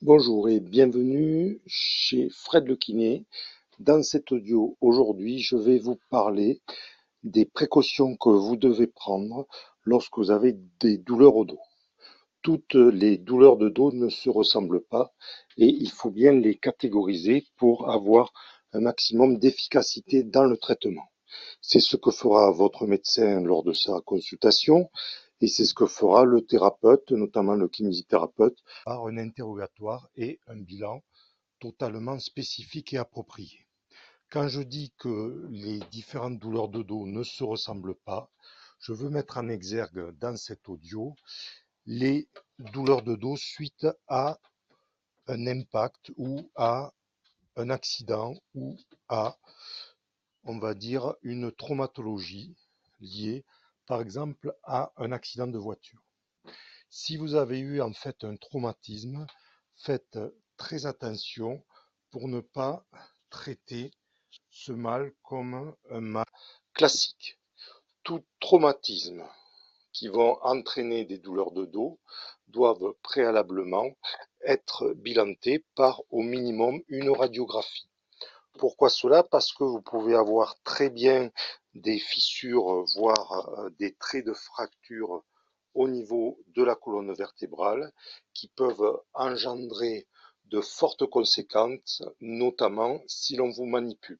Bonjour et bienvenue chez Fred le Kiné. Dans cet audio, aujourd'hui, je vais vous parler des précautions que vous devez prendre lorsque vous avez des douleurs au dos. Toutes les douleurs de dos ne se ressemblent pas et il faut bien les catégoriser pour avoir un maximum d'efficacité dans le traitement. C'est ce que fera votre médecin lors de sa consultation et c'est ce que fera le thérapeute, notamment le kinésithérapeute, par un interrogatoire et un bilan totalement spécifique et approprié. Quand je dis que les différentes douleurs de dos ne se ressemblent pas, je veux mettre en exergue dans cet audio les douleurs de dos suite à un impact ou à un accident ou à, on va dire, une traumatologie liée par exemple à un accident de voiture. Si vous avez eu en fait un traumatisme, faites très attention pour ne pas traiter ce mal comme un mal classique. Tout traumatisme qui vont entraîner des douleurs de dos doivent préalablement être bilantés par au minimum une radiographie. Pourquoi cela? Parce que vous pouvez avoir très bien des fissures, voire euh, des traits de fracture au niveau de la colonne vertébrale qui peuvent engendrer de fortes conséquences, notamment si l'on vous manipule.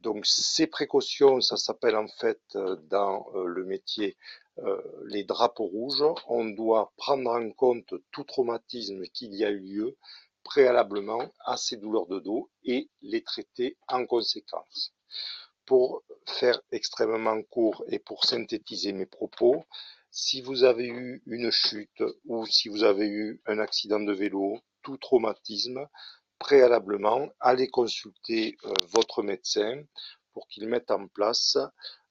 Donc ces précautions, ça s'appelle en fait euh, dans euh, le métier les drapeaux rouges. On doit prendre en compte tout traumatisme qu'il y a eu lieu préalablement à ces douleurs de dos et les traiter en conséquence. Pour faire extrêmement court et pour synthétiser mes propos, si vous avez eu une chute ou si vous avez eu un accident de vélo, tout traumatisme, préalablement, allez consulter euh, votre médecin pour qu'il mette en place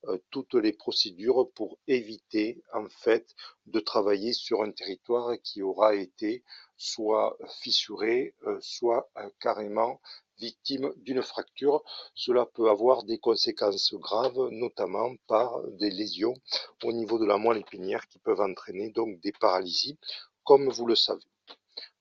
euh, toutes les procédures pour éviter en fait de travailler sur un territoire qui aura été soit fissuré, euh, soit euh, carrément victime d'une fracture. Cela peut avoir des conséquences graves, notamment par des lésions au niveau de la moelle épinière qui peuvent entraîner donc des paralysies, comme vous le savez.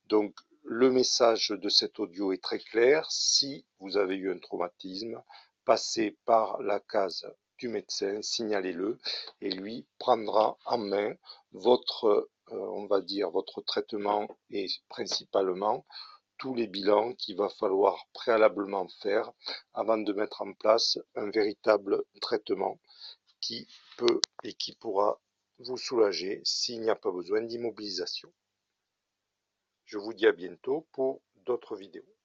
Donc, le message de cet audio est très clair. Si vous avez eu un traumatisme, passez par la case du médecin, signalez-le et lui prendra en main votre euh, on va dire, votre traitement et principalement tous les bilans qu'il va falloir préalablement faire avant de mettre en place un véritable traitement qui peut et qui pourra vous soulager s'il n'y a pas besoin d'immobilisation. Je vous dis à bientôt pour d'autres vidéos.